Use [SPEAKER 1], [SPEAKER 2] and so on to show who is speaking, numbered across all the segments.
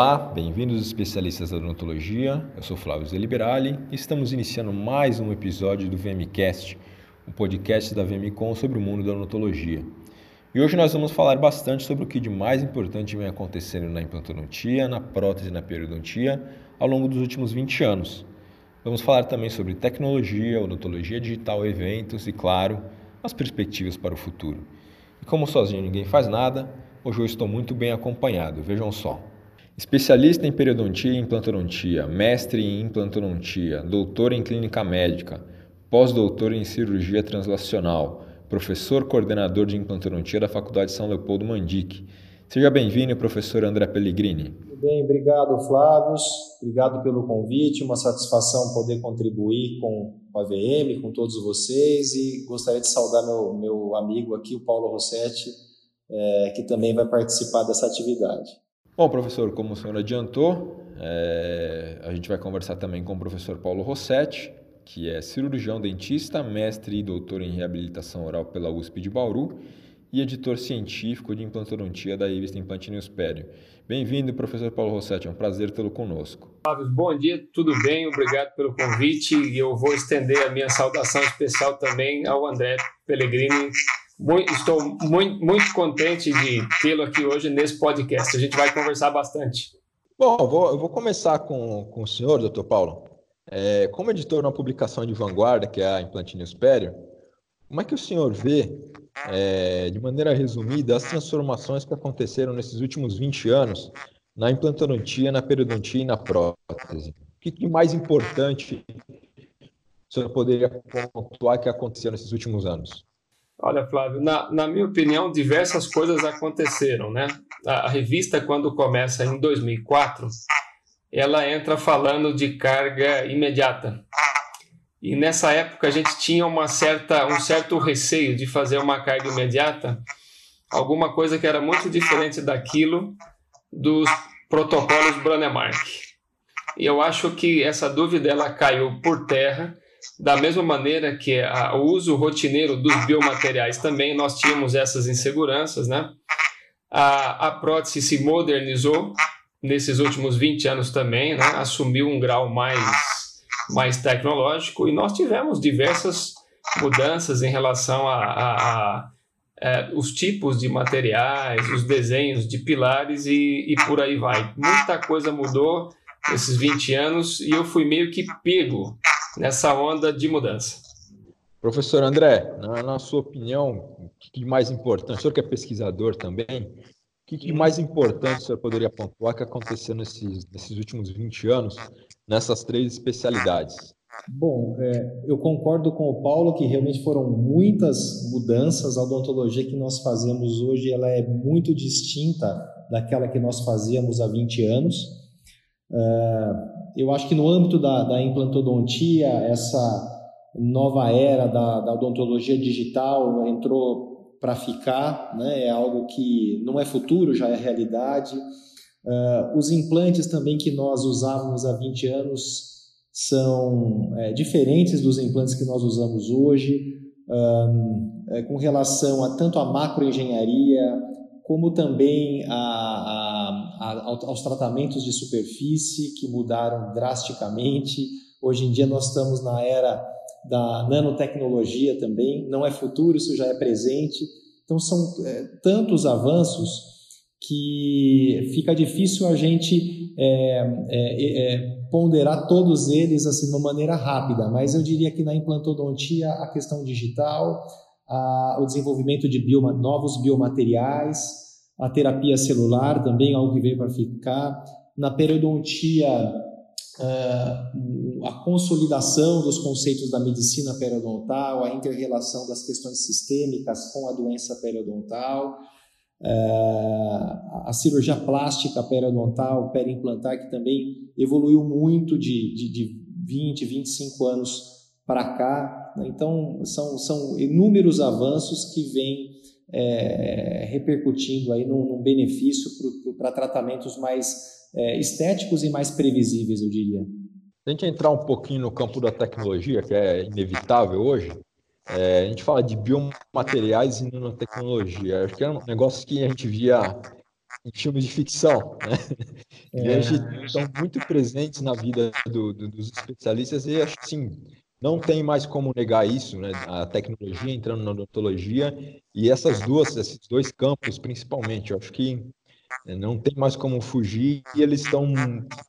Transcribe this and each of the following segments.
[SPEAKER 1] Olá, bem-vindos especialistas da odontologia. Eu sou Flávio Zeliberali e estamos iniciando mais um episódio do VMcast, o um podcast da VMcom sobre o mundo da odontologia. E hoje nós vamos falar bastante sobre o que de mais importante vem acontecendo na implantodontia, na prótese e na periodontia ao longo dos últimos 20 anos. Vamos falar também sobre tecnologia, odontologia digital, eventos e, claro, as perspectivas para o futuro. E como sozinho ninguém faz nada, hoje eu estou muito bem acompanhado, vejam só. Especialista em periodontia e implantodontia, mestre em implantodontia, doutor em clínica médica, pós-doutor em cirurgia translacional, professor coordenador de implantodontia da Faculdade São Leopoldo Mandic. Seja bem-vindo, professor André Pellegrini.
[SPEAKER 2] Bem, obrigado, Flávio. Obrigado pelo convite. Uma satisfação poder contribuir com a VM, com todos vocês. E gostaria de saudar meu, meu amigo aqui, o Paulo Rossetti, é, que também vai participar dessa atividade.
[SPEAKER 1] Bom, professor, como o senhor adiantou, é, a gente vai conversar também com o professor Paulo Rossetti, que é cirurgião dentista, mestre e doutor em reabilitação oral pela USP de Bauru e editor científico de implantodontia da revista Implante Newspério. Bem-vindo, professor Paulo Rossetti, é um prazer tê-lo conosco.
[SPEAKER 3] Bom dia, tudo bem? Obrigado pelo convite e eu vou estender a minha saudação especial também ao André Pellegrini. Muito, estou muito, muito contente de tê-lo aqui hoje nesse podcast. A gente vai conversar bastante.
[SPEAKER 1] Bom, eu vou, eu vou começar com, com o senhor, doutor Paulo. É, como editor na publicação de vanguarda, que é a Implante Newspério, como é que o senhor vê, é, de maneira resumida, as transformações que aconteceram nesses últimos 20 anos na implantodontia, na periodontia e na prótese? O que, que mais importante o senhor poderia pontuar que aconteceu nesses últimos anos?
[SPEAKER 3] Olha, Flávio, na, na minha opinião, diversas coisas aconteceram, né? A, a revista, quando começa em 2004, ela entra falando de carga imediata. E nessa época a gente tinha uma certa, um certo receio de fazer uma carga imediata, alguma coisa que era muito diferente daquilo dos protocolos Brandemark. E eu acho que essa dúvida ela caiu por terra, da mesma maneira que a, o uso rotineiro dos biomateriais também, nós tínhamos essas inseguranças, né? A, a prótese se modernizou, nesses últimos 20 anos também, né, assumiu um grau mais, mais tecnológico e nós tivemos diversas mudanças em relação a, a, a é, os tipos de materiais, os desenhos de pilares e, e por aí vai. Muita coisa mudou nesses 20 anos e eu fui meio que pego nessa onda de mudança.
[SPEAKER 1] Professor André, na, na sua opinião, o que mais importante, o senhor que é pesquisador também, que, que mais importante o senhor poderia pontuar que aconteceu nesses, nesses últimos 20 anos nessas três especialidades?
[SPEAKER 2] Bom, é, eu concordo com o Paulo que realmente foram muitas mudanças. A odontologia que nós fazemos hoje ela é muito distinta daquela que nós fazíamos há 20 anos. É, eu acho que no âmbito da, da implantodontia, essa nova era da, da odontologia digital entrou para ficar, né? é algo que não é futuro, já é realidade. Uh, os implantes também que nós usávamos há 20 anos são é, diferentes dos implantes que nós usamos hoje, um, é, com relação a tanto a macroengenharia, como também a, a, aos tratamentos de superfície, que mudaram drasticamente. Hoje em dia nós estamos na era da nanotecnologia também, não é futuro, isso já é presente. Então são é, tantos avanços que fica difícil a gente é, é, é, ponderar todos eles assim de uma maneira rápida, mas eu diria que na implantodontia a questão digital, a, o desenvolvimento de bioma, novos biomateriais, a terapia celular também algo que veio para ficar, na periodontia uh, a consolidação dos conceitos da medicina periodontal, a interrelação das questões sistêmicas com a doença periodontal, uh, a cirurgia plástica periodontal, periimplantar, que também evoluiu muito de, de, de 20, 25 anos para cá. Né? Então, são, são inúmeros avanços que vêm é, repercutindo aí num, num benefício para tratamentos mais é, estéticos e mais previsíveis, eu diria.
[SPEAKER 1] Se a gente entrar um pouquinho no campo da tecnologia, que é inevitável hoje, é, a gente fala de biomateriais e nanotecnologia. Acho que é um negócio que a gente via em filmes de ficção, né? É. E hoje estão muito presentes na vida do, do, dos especialistas e acho que sim, não tem mais como negar isso, né? A tecnologia entrando na odontologia e essas duas, esses dois campos principalmente, eu acho que é, não tem mais como fugir e eles estão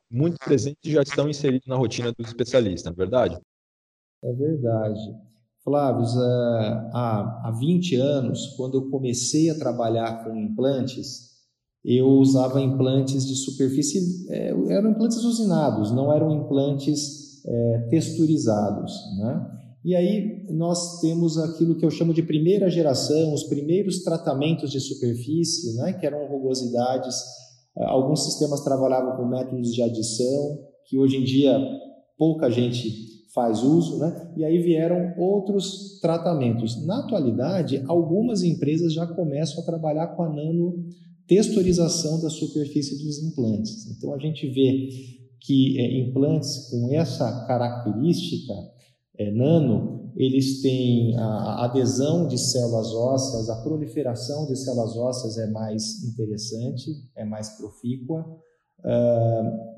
[SPEAKER 1] muito presentes e já estão inseridos na rotina dos especialistas, não é verdade?
[SPEAKER 2] É verdade. Flávio, há, há 20 anos, quando eu comecei a trabalhar com implantes, eu usava implantes de superfície, é, eram implantes usinados, não eram implantes é, texturizados, né? E aí nós temos aquilo que eu chamo de primeira geração, os primeiros tratamentos de superfície, né, que eram rugosidades. Alguns sistemas trabalhavam com métodos de adição, que hoje em dia pouca gente faz uso, né? E aí vieram outros tratamentos. Na atualidade, algumas empresas já começam a trabalhar com a nano texturização da superfície dos implantes. Então a gente vê que é, implantes com essa característica é, nano, eles têm a adesão de células ósseas, a proliferação de células ósseas é mais interessante, é mais profícua. Uh,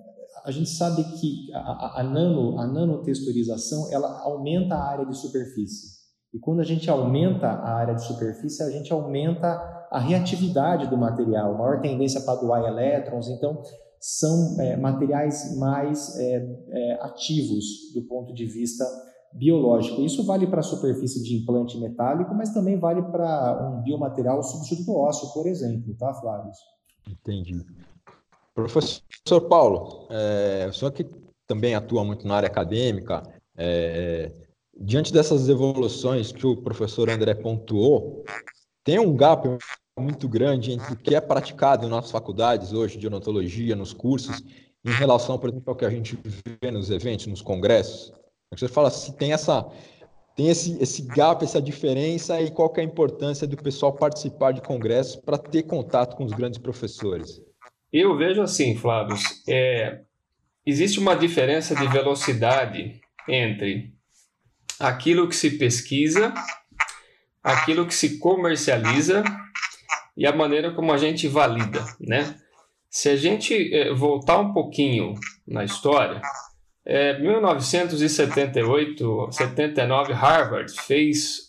[SPEAKER 2] a gente sabe que a, a, nano, a nanotexturização ela aumenta a área de superfície. E quando a gente aumenta a área de superfície, a gente aumenta a reatividade do material, maior tendência para doar elétrons. Então, são é, materiais mais é, é, ativos do ponto de vista biológico. Isso vale para a superfície de implante metálico, mas também vale para um biomaterial substituto ósseo, por exemplo, tá, Flávio?
[SPEAKER 1] Entendi. Professor Paulo, é, o senhor que também atua muito na área acadêmica, é, diante dessas evoluções que o professor André pontuou, tem um gap muito grande entre o que é praticado nas faculdades hoje de odontologia, nos cursos, em relação, por exemplo, ao que a gente vê nos eventos, nos congressos. Você fala se tem essa tem esse, esse gap, essa diferença e qual é a importância do pessoal participar de congressos para ter contato com os grandes professores?
[SPEAKER 3] Eu vejo assim, Flávio, é, existe uma diferença de velocidade entre aquilo que se pesquisa, aquilo que se comercializa e a maneira como a gente valida, né? Se a gente é, voltar um pouquinho na história, é, 1978, 79, Harvard fez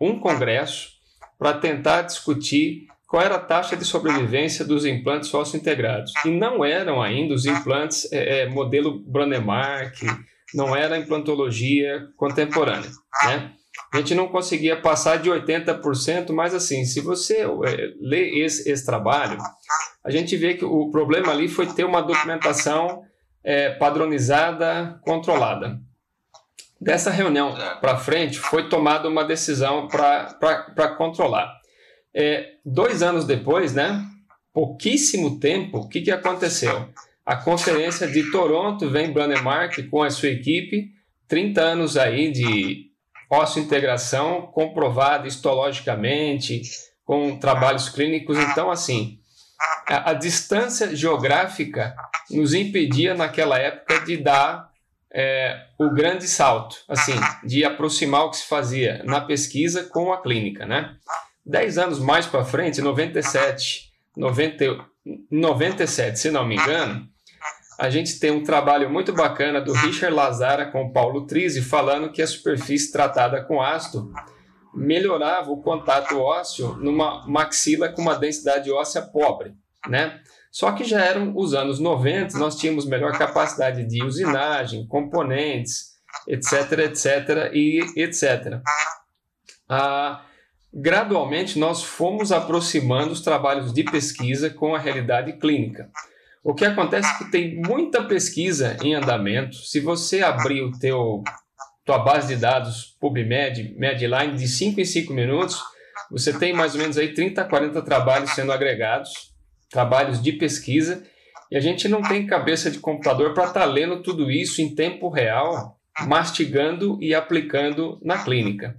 [SPEAKER 3] um congresso para tentar discutir qual era a taxa de sobrevivência dos implantes integrados E não eram ainda os implantes é, modelo Brandemark, não era implantologia contemporânea. Né? A gente não conseguia passar de 80%, mas assim, se você é, lê esse, esse, trabalho, a gente vê que o problema ali foi ter uma documentação é, padronizada, controlada. Dessa reunião para frente, foi tomada uma decisão para controlar. É, dois anos depois, né? Pouquíssimo tempo, o que, que aconteceu? A conferência de Toronto vem Brandemark com a sua equipe, 30 anos aí de osso-integração comprovada histologicamente, com trabalhos clínicos. Então, assim, a, a, distância geográfica nos impedia naquela época de dar é, o grande salto, assim, de aproximar o que se fazia na pesquisa com a clínica, né? Dez anos mais para frente, 97, 90, 97, se não me engano, a gente tem um trabalho muito bacana do Richard Lazara com o Paulo Trizzi falando que a superfície tratada com ácido melhorava o contato ósseo numa maxila com uma densidade óssea pobre, né? Só que já eram os anos 90, nós tínhamos melhor capacidade de usinagem, componentes, etc, etc e etc. Ah, gradualmente nós fomos aproximando os trabalhos de pesquisa com a realidade clínica. O que acontece é que tem muita pesquisa em andamento. Se você abrir o teu tua base de dados PubMed, Medline de 5 em 5 minutos, você tem mais ou menos aí 30, 40 trabalhos sendo agregados, trabalhos de pesquisa, e a gente não tem cabeça de computador para estar tá lendo tudo isso em tempo real, mastigando e aplicando na clínica.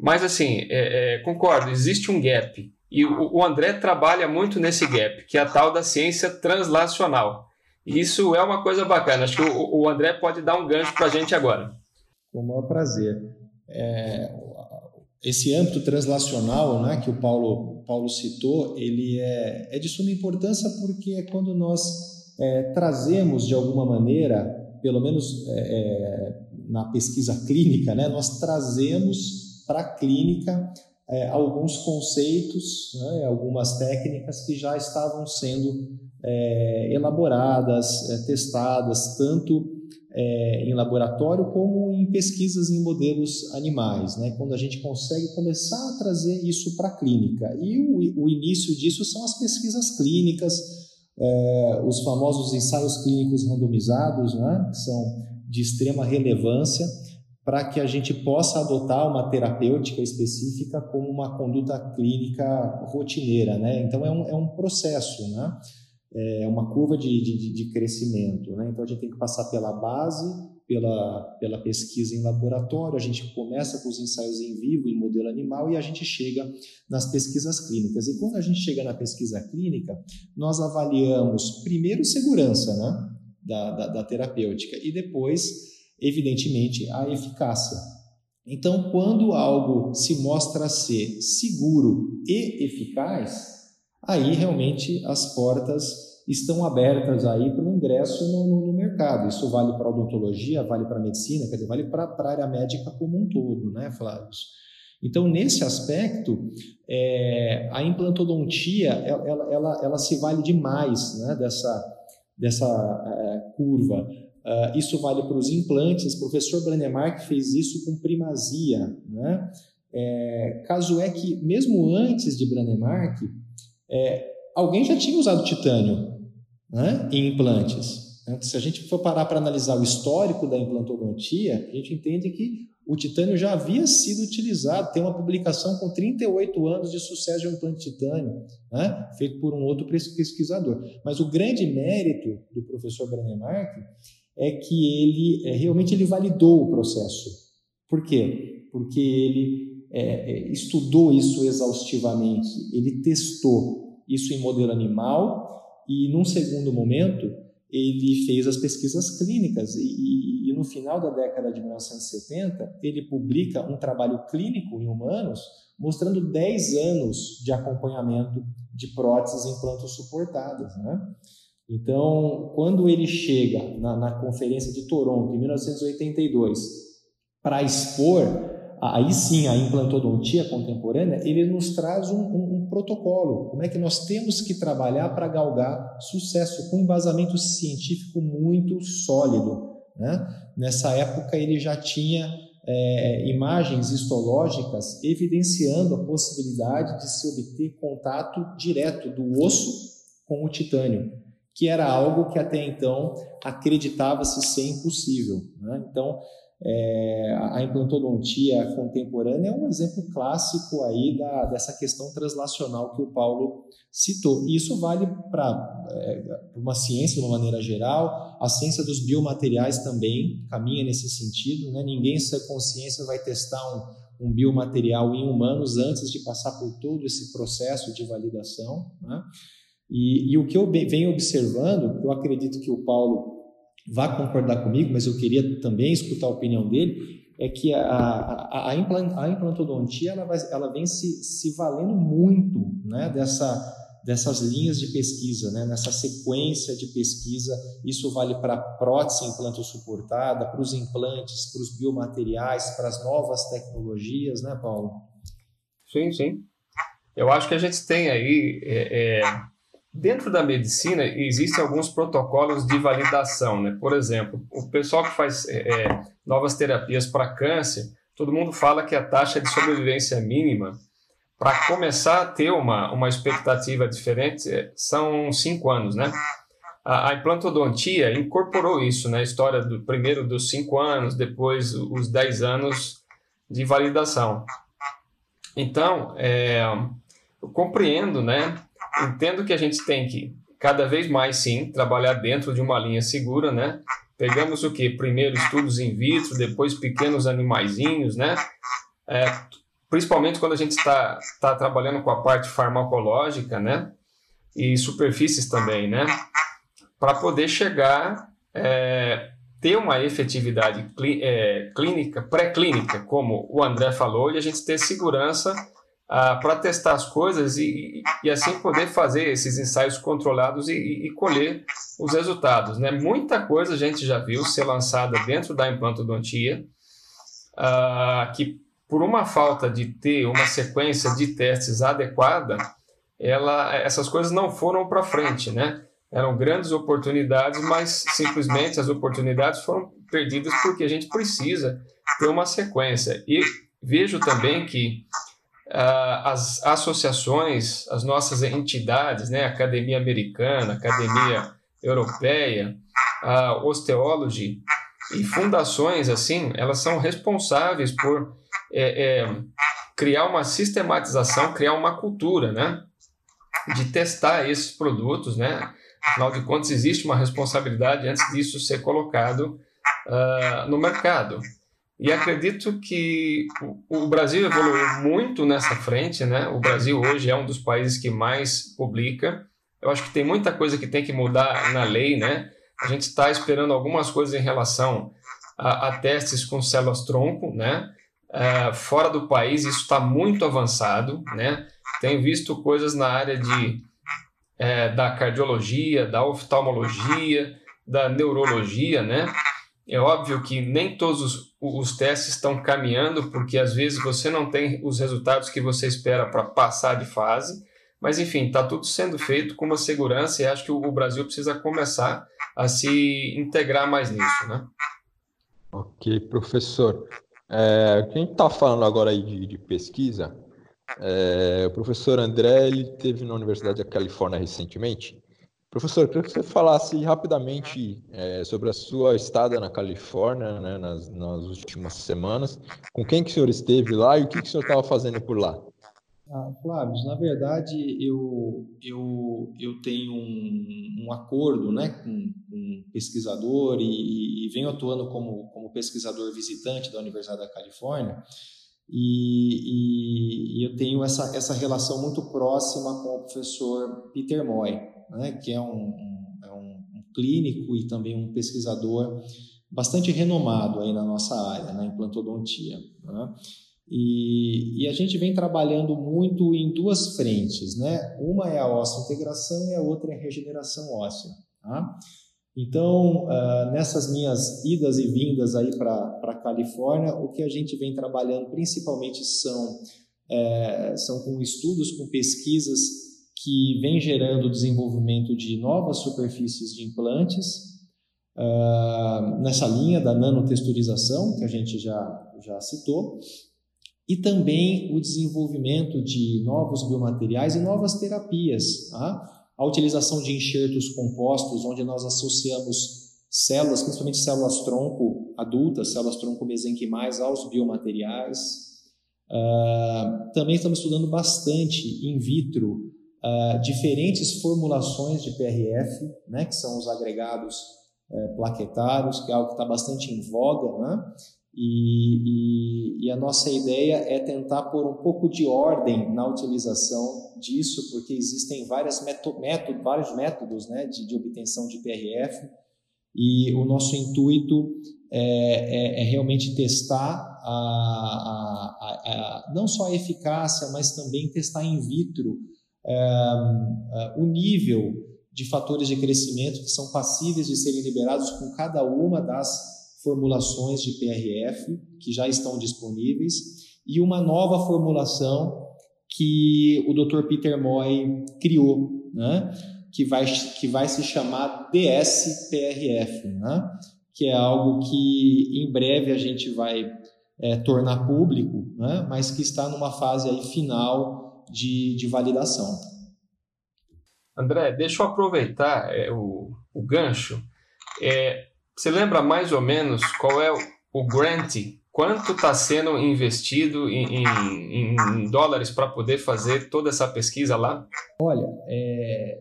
[SPEAKER 3] Mas, assim, é, é, concordo, existe um gap. E o, o, André trabalha muito nesse gap, que é a tal da ciência translacional. Isso é uma coisa bacana. Acho que o, o André pode dar um gancho para a gente agora.
[SPEAKER 2] Com o maior prazer. É, esse âmbito translacional né, que o Paulo, Paulo citou, ele é, é de suma importância porque é quando nós é, trazemos de alguma maneira, pelo menos é, é na pesquisa clínica, né, nós trazemos para a clínica é, alguns conceitos, né, algumas técnicas que já estavam sendo é, elaboradas, é, testadas, tanto é, em laboratório como em pesquisas em modelos animais, né, quando a gente consegue começar a trazer isso para a clínica. E o, o, início disso são as pesquisas clínicas, é, os famosos ensaios clínicos randomizados, né, que são de extrema relevância para que a gente possa adotar uma terapêutica específica como uma conduta clínica rotineira, né? Então é um, é um processo, né? É uma curva de, de, de crescimento, né? Então a gente tem que passar pela base, pela, pela pesquisa em laboratório, a gente começa com os ensaios em vivo, em modelo animal, e a gente chega nas pesquisas clínicas. E quando a gente chega na pesquisa clínica, nós avaliamos primeiro segurança, né? Da, da, da terapêutica e depois evidentemente, a eficácia. Então, quando algo se mostra ser seguro e eficaz, aí realmente as portas estão abertas aí para o ingresso no, no, no, mercado. Isso vale para a odontologia, vale para a medicina, quer dizer, vale para a área médica como um todo, né, Flávio? Então, nesse aspecto, é, a implantodontia, ela, ela, ela, se vale demais né, dessa, dessa é, curva. Uh, isso vale para os implantes. O professor Brandemark fez isso com primazia. Né? É, caso é que, mesmo antes de Brandemark, é, alguém já tinha usado titânio né, em implantes. Né? Se a gente for parar para analisar o histórico da implantodontia, a gente entende que o titânio já havia sido utilizado. Tem uma publicação com 38 anos de sucesso de um implante de titânio, né? feito por um outro pesquisador. Mas o grande mérito do professor Brandemark é que ele é, realmente ele validou o processo. Por quê? Porque ele é, é, estudou isso exaustivamente, ele testou isso em modelo animal e, num segundo momento, ele fez as pesquisas clínicas e, e, e, no final da década de 1970 ele publica um trabalho clínico em humanos mostrando 10 anos de acompanhamento de próteses implantos suportadas, né? Então, quando ele chega na, na Conferência de Toronto, em 1982, para expor, aí sim, a implantodontia contemporânea, ele nos traz um, um, um protocolo, como é que nós temos que trabalhar para galgar sucesso, com um embasamento científico muito sólido. Né? Nessa época, ele já tinha é, imagens histológicas evidenciando a possibilidade de se obter contato direto do osso com o titânio que era algo que até então acreditava-se ser impossível. Né? Então, é, a implantodontia contemporânea é um exemplo clássico aí da, dessa questão translacional que o Paulo citou. E isso vale para é, uma ciência de uma maneira geral, a ciência dos biomateriais também caminha nesse sentido. Né? Ninguém, sem consciência, vai testar um, um biomaterial em humanos antes de passar por todo esse processo de validação. Né? E, e o que eu venho observando, eu acredito que o Paulo vai concordar comigo, mas eu queria também escutar a opinião dele, é que a, a, a, implantodontia ela, vai, ela vem se, se valendo muito né, dessa, dessas linhas de pesquisa, né, nessa sequência de pesquisa. Isso vale para a prótese implanto suportada, para os implantes, para os biomateriais, para as novas tecnologias, né, Paulo?
[SPEAKER 3] Sim, sim. Eu acho que a gente tem aí é, é Dentro da medicina, existem alguns protocolos de validação. Né? Por exemplo, o pessoal que faz é, é novas terapias para câncer, todo mundo fala que a taxa de sobrevivência mínima para começar a ter uma, uma expectativa diferente é, são cinco anos, né? A, a implantodontia incorporou isso né? história do primeiro dos cinco anos, depois os dez anos de validação. Então, é, eu compreendo, né, entendo que a gente tem que cada vez mais sim trabalhar dentro de uma linha segura, né? Pegamos o que? Primeiro estudos in vitro, depois pequenos animaizinhos, né? É, principalmente quando a gente está tá trabalhando com a parte farmacológica, né? E superfícies também, né? Para poder chegar é, ter uma efetividade é, clínica, pré-clínica, como o André falou, e a gente ter segurança para testar as coisas e, e, assim poder fazer esses ensaios controlados e, e, colher os resultados. Né? Muita coisa a gente já viu ser lançada dentro da implantodontia, que por uma falta de ter uma sequência de testes adequada, ela, essas coisas não foram para frente, né? Eram grandes oportunidades, mas simplesmente as oportunidades foram perdidas porque a gente precisa ter uma sequência. E vejo também que as associações, as nossas entidades, né, Academia Americana, Academia Europeia, a Osteology e fundações assim, elas são responsáveis por é, é, criar uma sistematização, criar uma cultura, né, de testar esses produtos, né, Afinal de contas, existe uma responsabilidade antes disso ser colocado uh, no mercado. E acredito que o, Brasil evoluiu muito nessa frente, né? O Brasil hoje é um dos países que mais publica. Eu acho que tem muita coisa que tem que mudar na lei, né? A gente está esperando algumas coisas em relação a, a testes com células tronco, né? Uh, fora do país isso está muito avançado, né? Tenho visto coisas na área de é, da cardiologia, da oftalmologia, da neurologia, né? É óbvio que nem todos os, os testes estão caminhando, porque às vezes você não tem os resultados que você espera para passar de fase, mas enfim, está tudo sendo feito com uma segurança e acho que o, Brasil precisa começar a se integrar mais nisso, né?
[SPEAKER 1] Ok, professor. É, a gente está falando agora aí de, de pesquisa, é, o professor André ele teve na Universidade da Califórnia recentemente. Professor, eu queria que você falasse rapidamente é, sobre a sua estada na Califórnia né, nas, nas, últimas semanas. Com quem que o senhor esteve lá e o que, que o senhor estava fazendo por lá?
[SPEAKER 2] Ah, Flávio, na verdade eu, eu, eu tenho um, um acordo né, com, um pesquisador e, e venho atuando como, como pesquisador visitante da Universidade da Califórnia e, e, e, eu tenho essa, essa relação muito próxima com o professor Peter Moy, né, que é um, um, é um, clínico e também um pesquisador bastante renomado aí na nossa área, na implantodontia. Né? E, e, a gente vem trabalhando muito em duas frentes, né? Uma é a óssea integração e a outra é a regeneração óssea. Tá? Então, uh, nessas minhas idas e vindas aí para a Califórnia, o que a gente vem trabalhando principalmente são, é, são com estudos, com pesquisas que vêm gerando o desenvolvimento de novas superfícies de implantes, uh, nessa linha da nanotexturização, que a gente já, já citou, e também o desenvolvimento de novos biomateriais e novas terapias. Tá? a utilização de enxertos compostos, onde nós associamos células, principalmente células tronco adultas, células tronco mesenquimais, aos biomateriais. Uh, também estamos estudando bastante in vitro uh, diferentes formulações de PRF, né, que são os agregados uh, plaquetários, que é algo que está bastante em voga, né? E, e, e, a nossa ideia é tentar pôr um pouco de ordem na utilização disso, porque existem várias método, vários métodos né, de, de, obtenção de PRF, e o nosso intuito é, é, é realmente testar a, a, a, não só a eficácia, mas também testar in vitro o nível de fatores de crescimento que são passíveis de serem liberados com cada uma das formulações de PRF que já estão disponíveis e uma nova formulação que o Dr. Peter Moy criou, né? que, vai, que vai se chamar DSPRF, né? que é algo que em breve a gente vai é, tornar público, né? mas que está numa fase aí final de, de validação.
[SPEAKER 3] André, deixa eu aproveitar é, o, o gancho. É, você lembra mais ou menos qual é o grant? Quanto está sendo investido em, em, em dólares para poder fazer toda essa pesquisa lá?
[SPEAKER 2] Olha, é,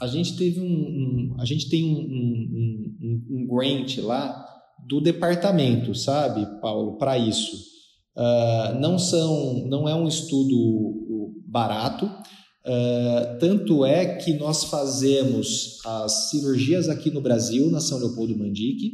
[SPEAKER 2] a gente teve um, um, a gente tem um, um, grant lá do departamento, sabe, Paulo, para isso. Uh, não são, não é um estudo barato. Uh, tanto é que nós fazemos as cirurgias aqui no Brasil, na São Leopoldo Mandique,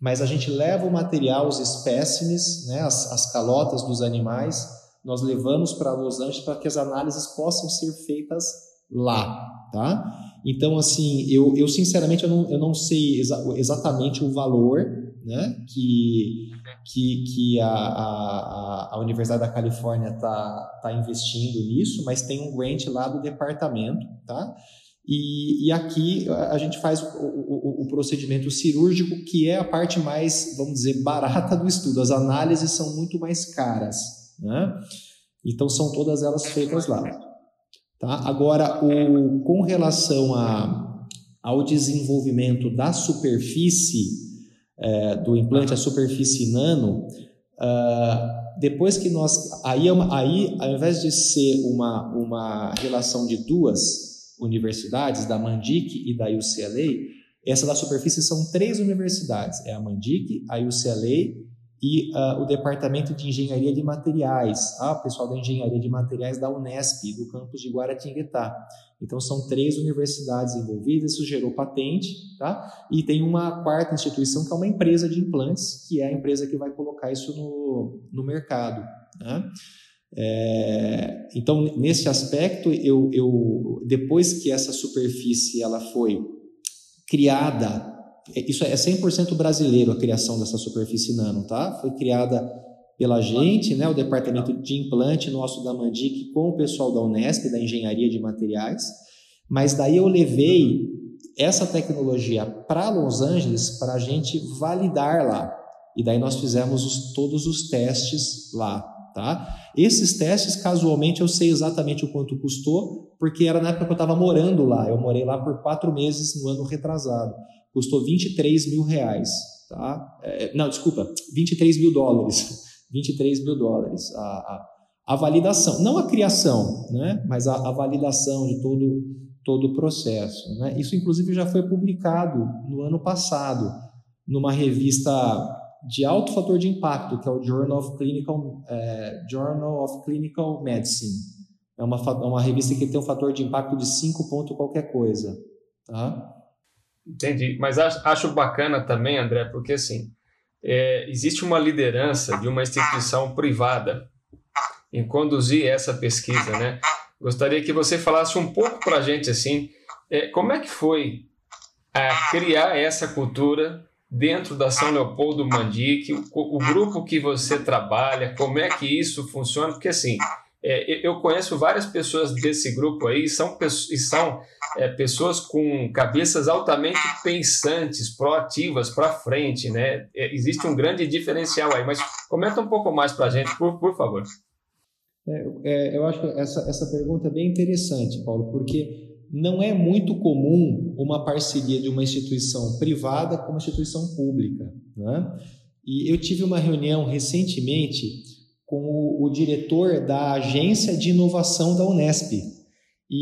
[SPEAKER 2] mas a gente leva o material, os espécimes, né, as, as calotas dos animais, nós levamos para Los Angeles para que as análises possam ser feitas lá, tá? Então, assim, eu, eu sinceramente eu não, eu não sei exa exatamente o valor né, que, que, que a, a, a Universidade da Califórnia está tá investindo nisso, mas tem um grant lá do departamento, tá? E, e aqui a gente faz o, o, o, procedimento cirúrgico, que é a parte mais, vamos dizer, barata do estudo. As análises são muito mais caras, né? Então são todas elas feitas lá. Tá? Agora, o, com relação a, ao desenvolvimento da superfície é, do implante, a superfície nano, uh, depois que nós. Aí, é aí, ao invés de ser uma, uma relação de duas universidades, da Mandic e da UCLA, essa da superfície são três universidades: é a Mandic, a UCLA e uh, o Departamento de Engenharia de Materiais, ah, pessoal da Engenharia de Materiais da Unesp, do campus de Guaratinguetá. Então, são três universidades envolvidas, isso gerou patente, tá? E tem uma quarta instituição, que é uma empresa de implantes, que é a empresa que vai colocar isso no, no mercado, né? É, então, nesse aspecto, eu, eu, depois que essa superfície ela foi criada isso é 100% brasileiro a criação dessa superfície nano, tá? Foi criada pela gente, né, o departamento de implante nosso da Mandic com o pessoal da Unesp, da engenharia de materiais. Mas daí eu levei essa tecnologia para Los Angeles para a gente validar lá. E daí nós fizemos os, todos os testes lá, tá? Esses testes, casualmente, eu sei exatamente o quanto custou, porque era na época que eu estava morando lá. Eu morei lá por quatro meses no ano retrasado custou 23 mil reais. Tá? É, não, desculpa, 23 mil dólares. 23 mil dólares. A, a, a validação, não a criação, né? mas a, a validação de todo, todo o processo. Né? Isso, inclusive, já foi publicado no ano passado, numa revista de alto fator de impacto, que é o Journal of Clinical, é, Journal of Clinical Medicine. É uma, é uma revista que tem um fator de impacto de 5 ponto qualquer coisa. Tá?
[SPEAKER 3] Entendi. Mas acho bacana também, André, porque assim, é, existe uma liderança de uma instituição privada em conduzir essa pesquisa, né? Gostaria que você falasse um pouco para a gente, assim, é, como é que foi a é, criar essa cultura dentro da São Leopoldo Mandic, o, o grupo que você trabalha, como é que isso funciona? Porque, assim, é, eu conheço várias pessoas desse grupo aí, são, e são é, pessoas com cabeças altamente pensantes, proativas, para frente, né? É, existe um grande diferencial aí, mas comenta um pouco mais para a gente, por, por favor.
[SPEAKER 2] É, é, eu acho que essa, essa pergunta é bem interessante, Paulo, porque não é muito comum uma parceria de uma instituição privada com uma instituição pública. Né? E eu tive uma reunião recentemente com o, o diretor da Agência de Inovação da Unesp. E,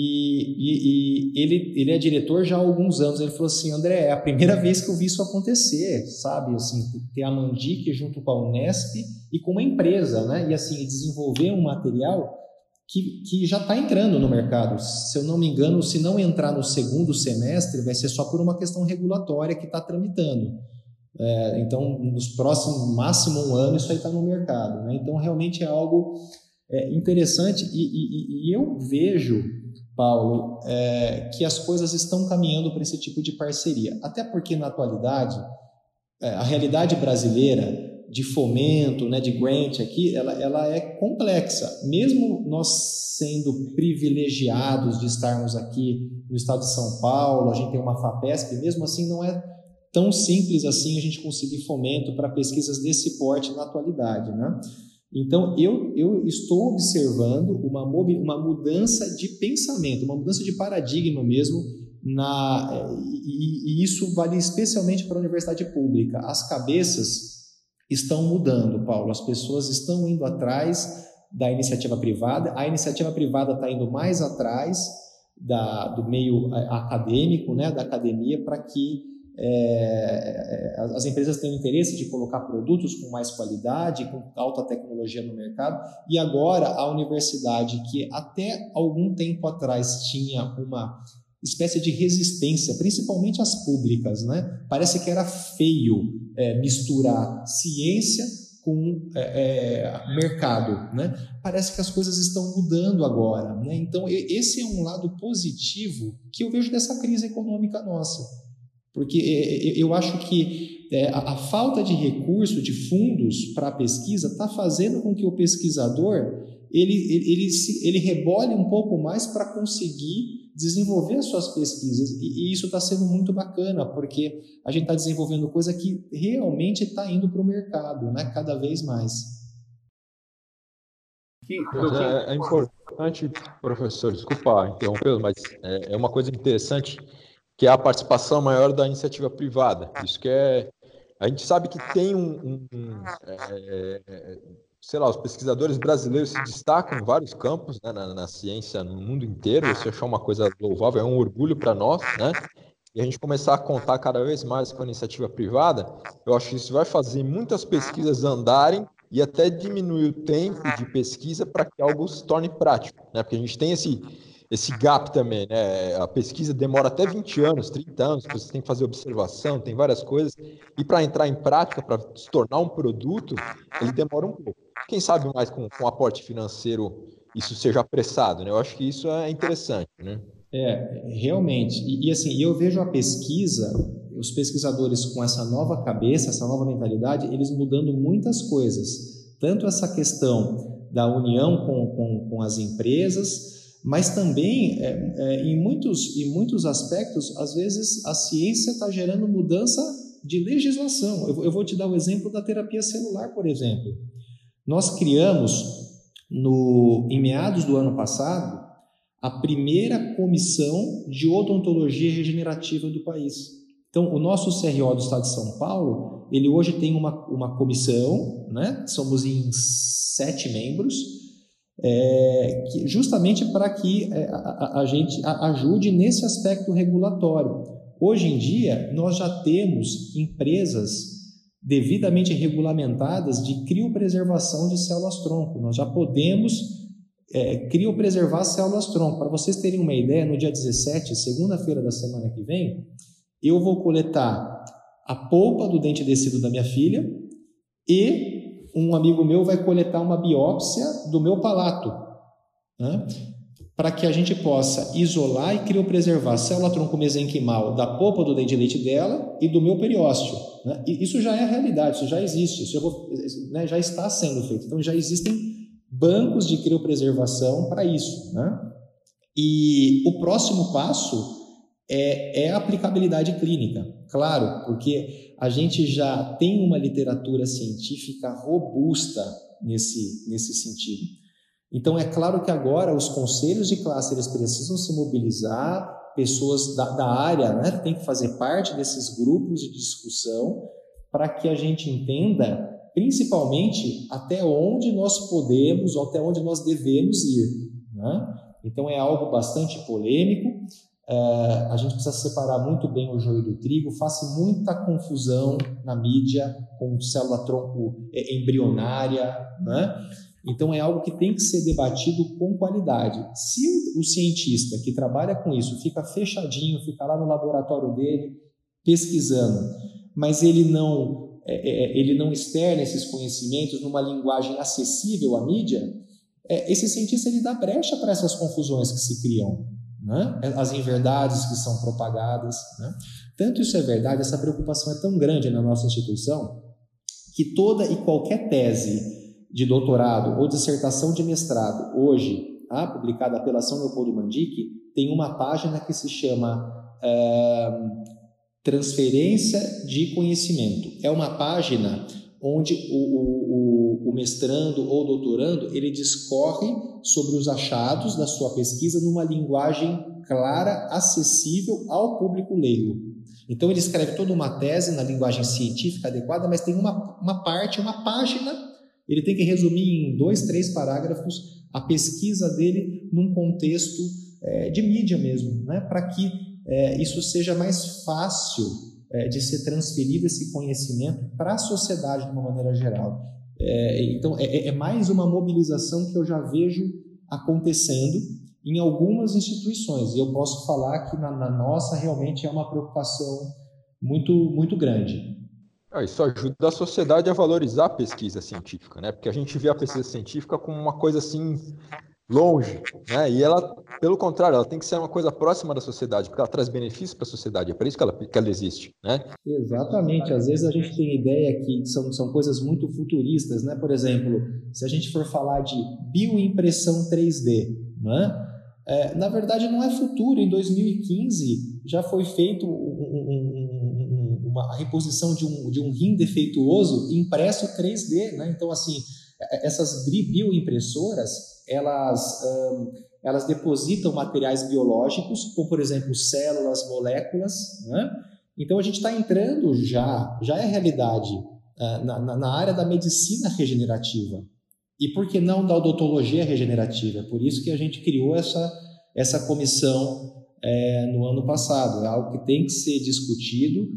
[SPEAKER 2] e, e, ele, ele é diretor já há alguns anos. Ele falou assim: André, é a primeira vez que eu vi isso acontecer, sabe? Assim, ter a Mandic junto com a Unesp e com uma empresa, né? E assim, desenvolver um material que, que já está entrando no mercado. Se eu não me engano, se não entrar no segundo semestre, vai ser só por uma questão regulatória que está tramitando. É, então, nos próximos, máximo um ano, isso aí está no mercado. Né? Então, realmente é algo é, interessante e, e, e, eu vejo, Paulo, é, que as coisas estão caminhando para esse tipo de parceria. Até porque, na atualidade, é, a realidade brasileira de fomento, né, de grant aqui, ela, ela é complexa. Mesmo nós sendo privilegiados de estarmos aqui no estado de São Paulo, a gente tem uma FAPESP, mesmo assim não é tão simples assim a gente conseguir fomento para pesquisas desse porte na atualidade, né? Então, eu, eu estou observando uma, uma mudança de pensamento, uma mudança de paradigma mesmo, na, e, e isso vale especialmente para a universidade pública. As cabeças estão mudando, Paulo, as pessoas estão indo atrás da iniciativa privada, a iniciativa privada está indo mais atrás da, do meio acadêmico, né, da academia, para que é, é as empresas têm interesse de colocar produtos com mais qualidade, com alta tecnologia no mercado, e agora a universidade, que até algum tempo atrás tinha uma espécie de resistência, principalmente as públicas. Né? Parece que era feio é, misturar ciência com é, é, mercado. Né? Parece que as coisas estão mudando agora. Né? Então, esse é um lado positivo que eu vejo dessa crise econômica nossa. Porque é, é, eu acho que é, a falta de recurso, de fundos para a pesquisa, está fazendo com que o pesquisador ele, ele, ele, ele rebole um pouco mais para conseguir desenvolver as suas pesquisas. E, e isso está sendo muito bacana, porque a gente está desenvolvendo coisa que realmente está indo para o mercado, né? cada vez mais.
[SPEAKER 1] É, é, importante, professor, desculpa interromper, mas é uma coisa interessante que é a participação maior da iniciativa privada. Isso que é. A gente sabe que tem um. um, um é, é sei lá, os pesquisadores brasileiros se destacam em vários campos né, na, na, ciência no mundo inteiro. Isso achar uma coisa louvável, é um orgulho para nós, né? E a gente começar a contar cada vez mais com a iniciativa privada, eu acho que isso vai fazer muitas pesquisas andarem e até diminuir o tempo de pesquisa para que algo se torne prático, né? Porque a gente tem esse esse gap também, né? A pesquisa demora até 20 anos, 30 anos, você tem que fazer observação, tem várias coisas. E para entrar em prática, para se tornar um produto, ele demora um pouco. Quem sabe mais com, com aporte financeiro isso seja apressado, né? Eu acho que isso é interessante, né?
[SPEAKER 2] É, realmente. E, e assim, eu vejo a pesquisa, os pesquisadores com essa nova cabeça, essa nova mentalidade, eles mudando muitas coisas. Tanto essa questão da união com, com, com as empresas, mas também, é, é, em, muitos, em muitos aspectos, às vezes a ciência está gerando mudança de legislação. Eu, eu vou te dar o um exemplo da terapia celular, por exemplo. Nós criamos, no, em meados do ano passado, a primeira comissão de odontologia regenerativa do país. Então, o nosso CRO do Estado de São Paulo, ele hoje tem uma, uma comissão, né? somos em sete membros, é, que, justamente para que é, a, a, gente ajude nesse aspecto regulatório. Hoje em dia, nós já temos empresas devidamente regulamentadas de criopreservação de células-tronco. Nós já podemos é, criopreservar células-tronco. Para vocês terem uma ideia, no dia 17, segunda-feira da semana que vem, eu vou coletar a polpa do dente descido da minha filha e um amigo meu vai coletar uma biópsia do meu palato, né? para que a gente possa isolar e criopreservar a célula tronco mesenquimal da polpa do dente de leite dela e do meu periósteo. Né? E isso já é a realidade, isso já existe, isso vou, né, já está sendo feito. Então já existem bancos de criopreservação para isso. Né? E o próximo passo é, é a aplicabilidade clínica, claro, porque a gente já tem uma literatura científica robusta nesse, nesse sentido. Então, é claro que agora os conselhos de classe eles precisam se mobilizar, pessoas da, da área né, têm que fazer parte desses grupos de discussão para que a gente entenda, principalmente, até onde nós podemos ou até onde nós devemos ir. Né? Então, é algo bastante polêmico, é, a gente precisa separar muito bem o joio do trigo, faz muita confusão na mídia com célula-tronco é, embrionária, né? Então é algo que tem que ser debatido com qualidade. Se o, cientista que trabalha com isso fica fechadinho, fica lá no laboratório dele pesquisando, mas ele não é, é ele não externa esses conhecimentos numa linguagem acessível à mídia, é, esse cientista ele dá brecha para essas confusões que se criam né? as inverdades que são propagadas. Né? Tanto isso é verdade, essa preocupação é tão grande na nossa instituição, que toda e qualquer tese de doutorado ou dissertação de mestrado, hoje, tá? publicada pela São Leopoldo Mandic, tem uma página que se chama é, Transferência de Conhecimento. É uma página onde o, o, o, mestrando ou doutorando ele discorre sobre os achados da sua pesquisa numa linguagem clara, acessível ao público leigo. Então ele escreve toda uma tese na linguagem científica adequada, mas tem uma, uma parte, uma página, ele tem que resumir em dois, três parágrafos a pesquisa dele num contexto é, de mídia mesmo, né? para que é, isso seja mais fácil é, de ser transferido esse conhecimento para a sociedade de uma maneira geral. É, então, é, é, mais uma mobilização que eu já vejo acontecendo em algumas instituições. E eu posso falar que na, na nossa realmente é uma preocupação muito, muito grande.
[SPEAKER 1] Ah, isso ajuda a sociedade a valorizar a pesquisa científica, né? Porque a gente vê a pesquisa científica como uma coisa assim longe, né? E ela, pelo contrário, ela tem que ser uma coisa próxima da sociedade, porque ela traz benefícios para a sociedade, é para isso que ela, que ela existe, né?
[SPEAKER 2] Exatamente. Às vezes a gente tem ideia que são, são coisas muito futuristas, né? Por exemplo, se a gente for falar de bioimpressão 3D, né? É, na verdade, não é futuro. Em 2015 já foi feito um, um, um, uma reposição de um, de um rim defeituoso impresso 3D, né? Então, assim, essas bioimpressoras elas, um, elas depositam materiais biológicos, como por exemplo células, moléculas. Né? Então a gente está entrando já, já é realidade uh, na, na área da medicina regenerativa. E por que não da odontologia regenerativa? É por isso que a gente criou essa, essa comissão é, no ano passado. É algo que tem que ser discutido.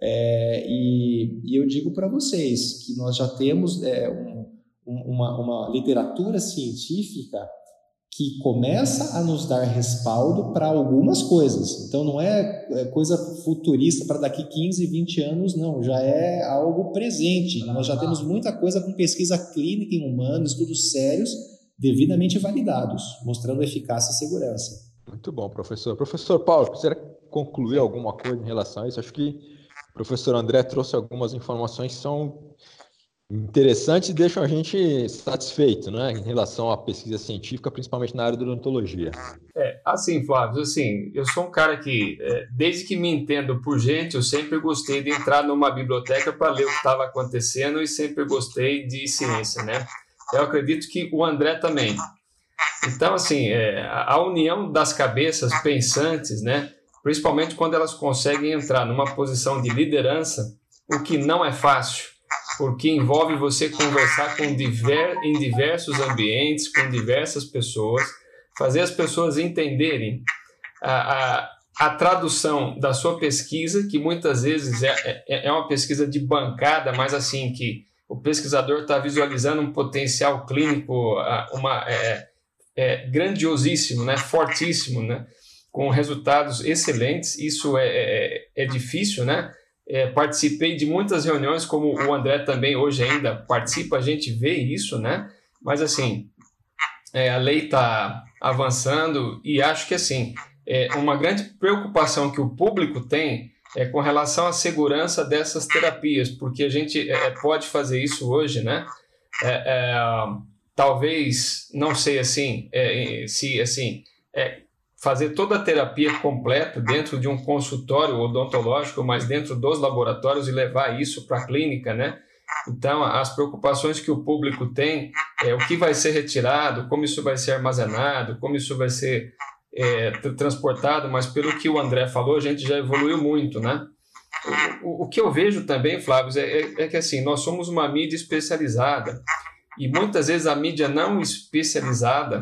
[SPEAKER 2] É, e, e, eu digo para vocês que nós já temos é, um, uma, uma literatura científica que começa a nos dar respaldo para algumas coisas. Então não é, é coisa futurista para daqui 15, 20 anos, não, já é algo presente. Nós já temos muita coisa com pesquisa clínica em humanos, estudos sérios, devidamente validados, mostrando eficácia e segurança.
[SPEAKER 1] Muito bom, professor. Professor Paulo, quiser concluir alguma coisa em relação a isso? Acho que o professor André trouxe algumas informações que são interessantes e deixam a gente satisfeito, né, em relação à pesquisa científica, principalmente na área da odontologia.
[SPEAKER 3] É, assim, Flávio, assim, eu sou um cara que, é, desde que me entendo por gente, eu sempre gostei de entrar numa biblioteca para ler o que estava acontecendo e sempre gostei de ciência, né? Eu acredito que o André também. Então, assim, é, a união das cabeças pensantes, né, principalmente quando elas conseguem entrar numa posição de liderança, o que não é fácil, porque envolve você conversar com diver, em diversos ambientes, com diversas pessoas, fazer as pessoas entenderem a, a, a tradução da sua pesquisa, que muitas vezes é, é, é uma pesquisa de bancada, mas assim, que o pesquisador está visualizando um potencial clínico uma, é, é, grandiosíssimo, né, fortíssimo, né, com resultados excelentes. Isso é, é, é difícil, né? É, participei de muitas reuniões, como o André também hoje ainda participa, a gente vê isso, né? Mas assim, é, a lei está avançando e acho que assim, é uma grande preocupação que o público tem é com relação à segurança dessas terapias, porque a gente é, pode fazer isso hoje, né? É, é, talvez, não sei assim, é, se assim, é, fazer toda a terapia completa dentro de um consultório odontológico, mas dentro dos laboratórios e levar isso para a clínica, né? Então, as preocupações que o público tem é o que vai ser retirado, como isso vai ser armazenado, como isso vai ser é, transportado, mas pelo que o André falou, a gente já evoluiu muito, né? O, o, que eu vejo também, Flávio, é, é, é que assim, nós somos uma mídia especializada e muitas vezes a mídia não especializada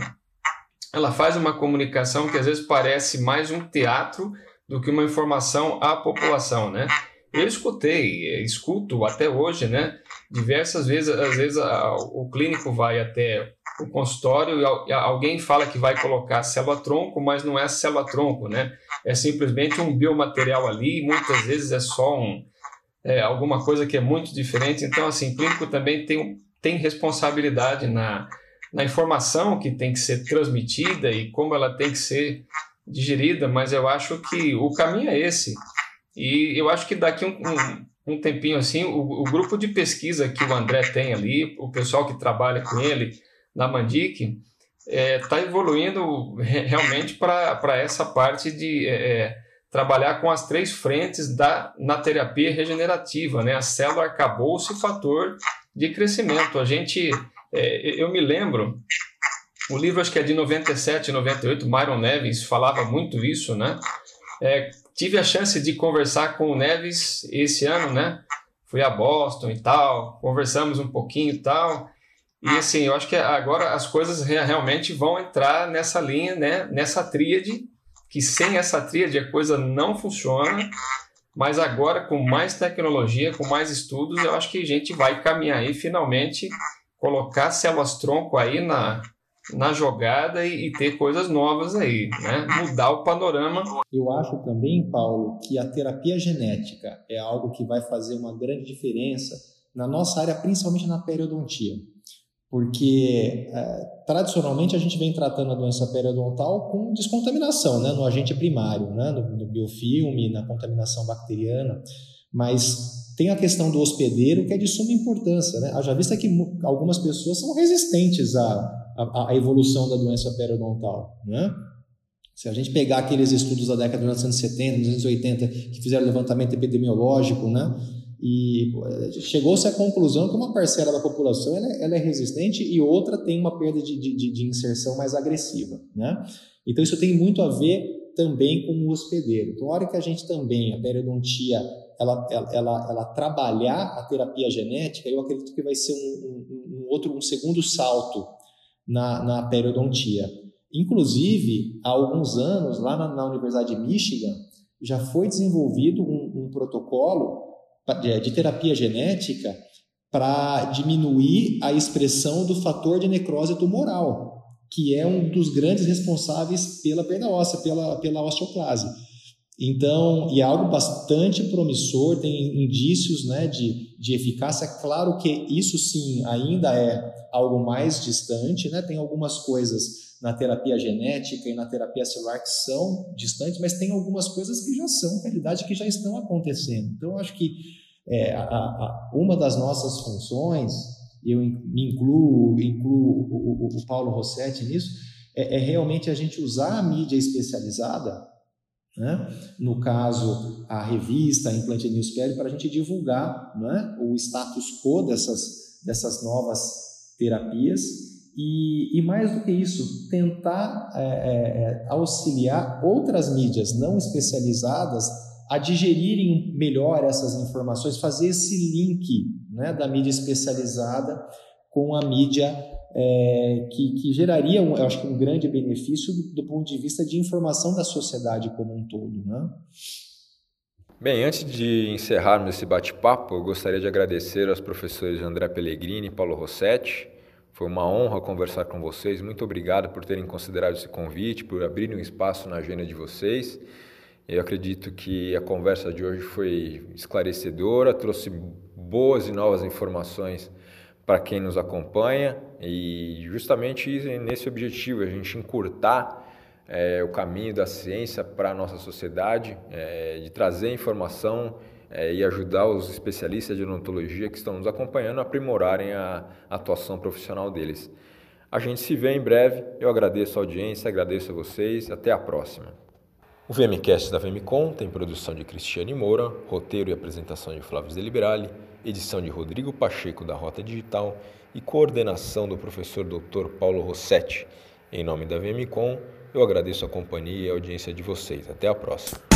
[SPEAKER 3] ela faz uma comunicação que às vezes parece mais um teatro do que uma informação à população, né? Eu escutei, escuto até hoje, né? Diversas vezes, às vezes a, o clínico vai até o consultório e alguém fala que vai colocar célula-tronco, mas não é célula-tronco, né? É simplesmente um biomaterial ali, muitas vezes é só um, é, alguma coisa que é muito diferente. Então, assim, o clínico também tem, tem responsabilidade na, na informação que tem que ser transmitida e como ela tem que ser digerida, mas eu acho que o caminho é esse. E eu acho que daqui um, um, um tempinho assim, o, o, grupo de pesquisa que o André tem ali, o pessoal que trabalha com ele na Mandic, está é, tá evoluindo realmente para essa parte de é, é, trabalhar com as três frentes da, na terapia regenerativa, né? a célula arcabouço e fator de crescimento. A gente é, eu me lembro, o livro acho que é de 97, 98, Myron Neves falava muito isso, né? É, tive a chance de conversar com o Neves esse ano, né? Fui a Boston e tal, conversamos um pouquinho e tal. E assim, eu acho que agora as coisas realmente vão entrar nessa linha, né? Nessa tríade, que sem essa tríade a coisa não funciona. Mas agora, com mais tecnologia, com mais estudos, eu acho que a gente vai caminhar aí finalmente colocar células-tronco aí na, na jogada e, e, ter coisas novas aí, né? Mudar o panorama.
[SPEAKER 2] Eu acho também, Paulo, que a terapia genética é algo que vai fazer uma grande diferença na nossa área, principalmente na periodontia. Porque é, tradicionalmente a gente vem tratando a doença periodontal com descontaminação, né? no agente primário, né? no, no biofilme, na contaminação bacteriana. Mas tem a questão do hospedeiro, que é de suma importância. Né? Haja vista que algumas pessoas são resistentes à, à, à evolução da doença periodontal. Né? Se a gente pegar aqueles estudos da década de 1970, 1980, que fizeram levantamento epidemiológico, né? e chegou-se à conclusão que uma parcela da população ela, é, ela é resistente e outra tem uma perda de, de, de inserção mais agressiva. Né? Então, isso tem muito a ver também com o hospedeiro. Então, a hora que a gente também, a periodontia ela, ela, ela, ela, trabalhar a terapia genética, eu acredito que vai ser um, um, um outro, um segundo salto na, na periodontia. Inclusive, há alguns anos, lá na, na Universidade de Michigan, já foi desenvolvido um, um protocolo de, de terapia genética para diminuir a expressão do fator de necrose tumoral, que é um dos grandes responsáveis pela perda óssea, pela, pela osteoclase. Então, e é algo bastante promissor, tem indícios né, de, de eficácia. Claro que isso sim ainda é algo mais distante, né? tem algumas coisas na terapia genética e na terapia celular que são distantes, mas tem algumas coisas que já são realidade, que já estão acontecendo. Então, acho que é, a, a, uma das nossas funções, eu me incluo, incluo o, o, o Paulo Rossetti nisso, é, é realmente a gente usar a mídia especializada né? No caso, a revista, a Implante News PR, para a gente divulgar né? o status quo dessas, dessas novas terapias e, e mais do que isso, tentar é, é, auxiliar outras mídias não especializadas a digerirem melhor essas informações, fazer esse link né, da mídia especializada com a mídia é, que, que, geraria, um, eu acho que um grande benefício do, do, ponto de vista de informação da sociedade como um todo. Né?
[SPEAKER 1] Bem, antes de encerrarmos esse bate-papo, eu gostaria de agradecer aos professores André Pellegrini e Paulo Rossetti. Foi uma honra conversar com vocês. Muito obrigado por terem considerado esse convite, por abrirem um espaço na agenda de vocês. Eu acredito que a conversa de hoje foi esclarecedora, trouxe boas e novas informações para quem nos acompanha e justamente nesse objetivo, a gente encurtar é, o caminho da ciência para a nossa sociedade, é, de trazer informação é, e ajudar os especialistas de odontologia que estão nos acompanhando a aprimorarem a, atuação profissional deles. A gente se vê em breve, eu agradeço a audiência, agradeço a vocês, até a próxima. O VMcast da VMcom tem produção de Cristiane Moura, roteiro e apresentação de Flávio Deliberali, edição de Rodrigo Pacheco da Rota Digital e coordenação do professor Dr. Paulo Rossetti. Em nome da VMcom, eu agradeço a companhia e a audiência de vocês. Até a próxima.